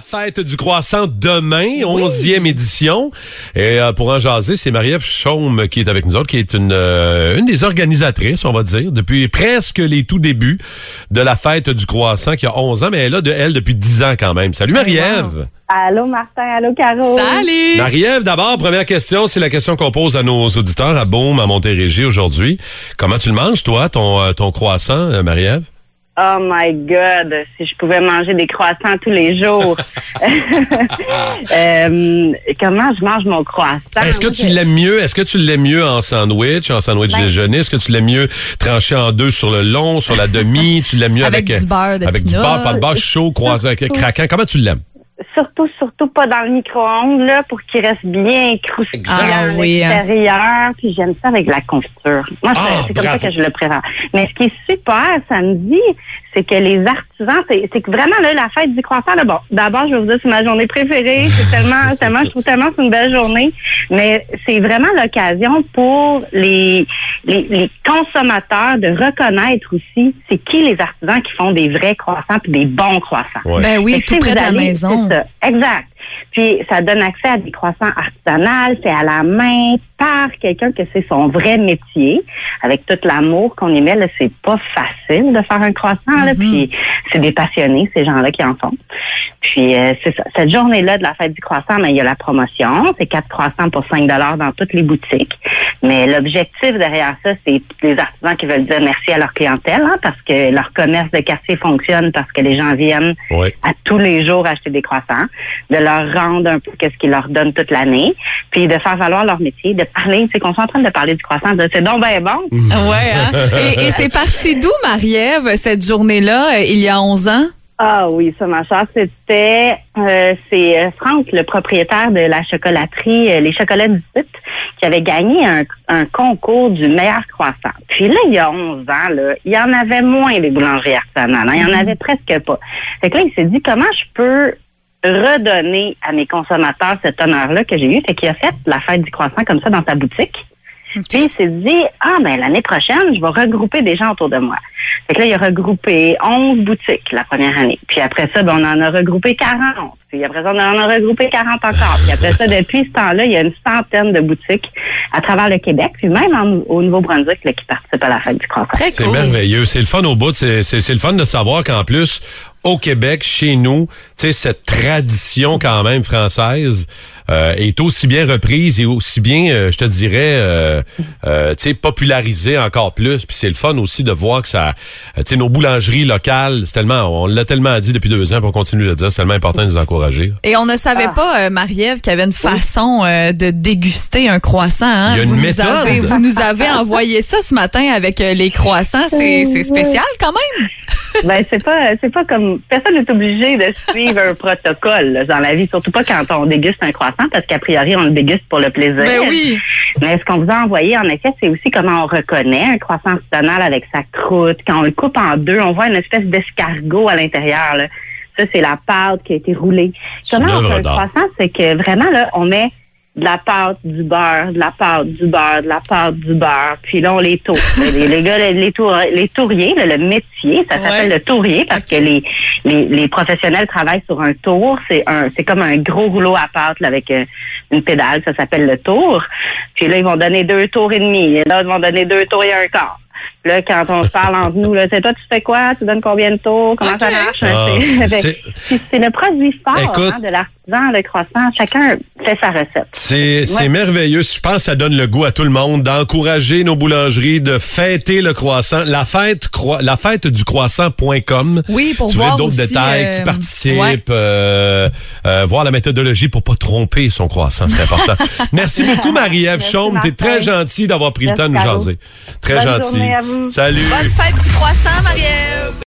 Fête du croissant demain, onzième édition. Et euh, pour en jaser, c'est Marie-Ève Chaume qui est avec nous autres, qui est une, euh, une des organisatrices, on va dire, depuis presque les tout débuts de la fête du croissant, qui a 11 ans, mais elle a de elle depuis 10 ans quand même. Salut Marie-Ève! Allô Martin, allô Caro. Salut! Marie-Ève, d'abord, première question, c'est la question qu'on pose à nos auditeurs à Beaume, à Montérégie aujourd'hui. Comment tu le manges, toi, ton, euh, ton croissant, Marie-Ève? Oh my God, si je pouvais manger des croissants tous les jours. Euh, comment je mange mon croissant? Est-ce que tu l'aimes mieux? Est-ce que tu l'aimes mieux en sandwich, en sandwich Ben- déjeuner? Est-ce que tu l'aimes mieux tranché en deux sur le long, sur la demi? Tu l'aimes mieux avec, Avec du beurre de avec du beurre, pas de beurre chaud, croisé, avec- craquant. Comment tu l'aimes? Surtout, surtout pas dans le micro-ondes, là, pour qu'il reste bien croustillant à Ah oui, hein. l'extérieur. Puis j'aime ça avec la confiture. Moi, c'est- Ah, c'est comme ça que je le préfère. Mais ce qui est super samedi, c'est que les artisans, c'est que vraiment, là, la fête du croissant, là, bon, d'abord, je vais vous dire, c'est ma journée préférée. C'est tellement, tellement, je trouve tellement que c'est une belle journée. Mais c'est vraiment l'occasion pour les, les, les consommateurs de reconnaître aussi c'est qui les artisans qui font des vrais croissants puis des bons croissants. Ouais. Ben oui, tout si près de la maison. c'est ça, Exact. Puis ça donne accès à des croissants artisanaux, faits à la main par quelqu'un que c'est son vrai métier, avec tout l'amour qu'on y met. Là, c'est pas facile de faire un croissant. Là, Mhm. puis c'est des passionnés, ces gens-là qui en font. Puis euh, c'est ça. Cette journée-là de la fête du croissant, ben, il y a la promotion. C'est quatre croissants pour 5 dans toutes les boutiques. Mais l'objectif derrière ça, c'est les artisans qui veulent dire merci à leur clientèle, hein, parce que leur commerce de quartier fonctionne, parce que les gens viennent à tous les jours acheter des croissants, de leur rendre un peu qu'est-ce qu'ils leur donnent toute l'année, puis de faire valoir leur métier, de parler, c'est qu'on soit en train de parler du croissant, de c'est donc ben bon. Ouais, hein? Et, et c'est parti d'où, Marie-Ève, cette journée-là, euh, il y a 11 ans? Ah oui, ça, ma chère, c'était euh, c'est euh, Franck, le propriétaire de la chocolaterie euh, Les Chocolats du Site, qui avait gagné un, un concours du meilleur croissant. Puis là, il y a 11 ans, là, il y en avait moins des boulangeries artisanales. hein. il y en avait presque pas. Fait que là, il s'est dit comment je peux redonner à mes consommateurs cet honneur-là que j'ai eu? Fait qu'il a fait la fête du croissant comme ça dans sa boutique. Puis il s'est dit, ah ben l'année prochaine, je vais regrouper des gens autour de moi. Fait que là, il a regroupé 11 boutiques la première année. Puis après ça, ben, on en a regroupé 40. Puis après ça, on en a regroupé 40 encore. Puis après ça, depuis ce temps-là, il y a une centaine de boutiques à travers le Québec, puis même en- au Nouveau-Brunswick là, qui participent à la fête du. Très C'est cool. merveilleux. C'est le fun au bout. C'est c'est- c'est le fun de savoir qu'en plus, au Québec, chez nous, tu sais, cette tradition quand même française euh, est aussi bien reprise et aussi bien, euh, je te dirais, euh, euh, tu sais, popularisée encore plus. Puis c'est le fun aussi de voir que ça, euh, tu sais, nos boulangeries locales, c'est tellement, on l'a tellement dit depuis deux ans, pour continuer de le dire, c'est tellement important de les encourager. Et on ne savait Ah. pas, euh, Marie-Ève, qu'il y avait une façon euh, de déguster un croissant. hein? Il y a une vous, nous méthode. avez, vous nous avez envoyé ça ce matin avec euh, les croissants. C'est c'est spécial quand même. Ben c'est pas c'est pas comme personne n'est obligé de suivre un protocole là, dans la vie, surtout pas quand on déguste un croissant, parce qu'a priori on le déguste pour le plaisir. Ben oui. Mais ce qu'on vous a envoyé, en effet, c'est aussi comment on reconnaît un croissant artisanal avec sa croûte. Quand on le coupe en deux, on voit une espèce d'escargot à l'intérieur. là. Ça, c'est la pâte qui a été roulée. Comment on fait un croissant? C'est que vraiment, là, on met de la pâte, du beurre, de la pâte, du beurre, de la pâte, du beurre. Puis là, on les tourne. les, les gars, les, les, tour- les touriers, là, le métier, ça s'appelle Ouais. le tourier parce que les, les, les professionnels travaillent sur un tour. C'est un, c'est comme un gros rouleau à pâte là, avec euh, une pédale. Ça s'appelle le tour. Puis là, ils vont donner deux tours et demi. Et là, ils vont donner deux tours et un quart. Puis Là, quand on se parle entre nous, là, c'est toi, tu fais quoi? Tu donnes combien de tours? Comment ça marche? Ah, C'est- le produit fort Écoute. hein, de le croissant. Chacun fait sa recette. C'est Ouais. merveilleux. Je pense que ça donne le goût à tout le monde d'encourager nos boulangeries, de fêter le croissant. La fête, croi- la fête du croissant.com. Oui, pour si vous voulez voir d'autres détails, euh, qui participent, ouais. euh, euh, voir la méthodologie pour pas tromper son croissant, c'est important. Merci beaucoup, Marie-Ève Chaume. T'es très gentil d'avoir pris le Merci, temps de nous jaser. Très Bonne gentil. journée à vous. Salut. Bonne fête du croissant, Marie-Ève.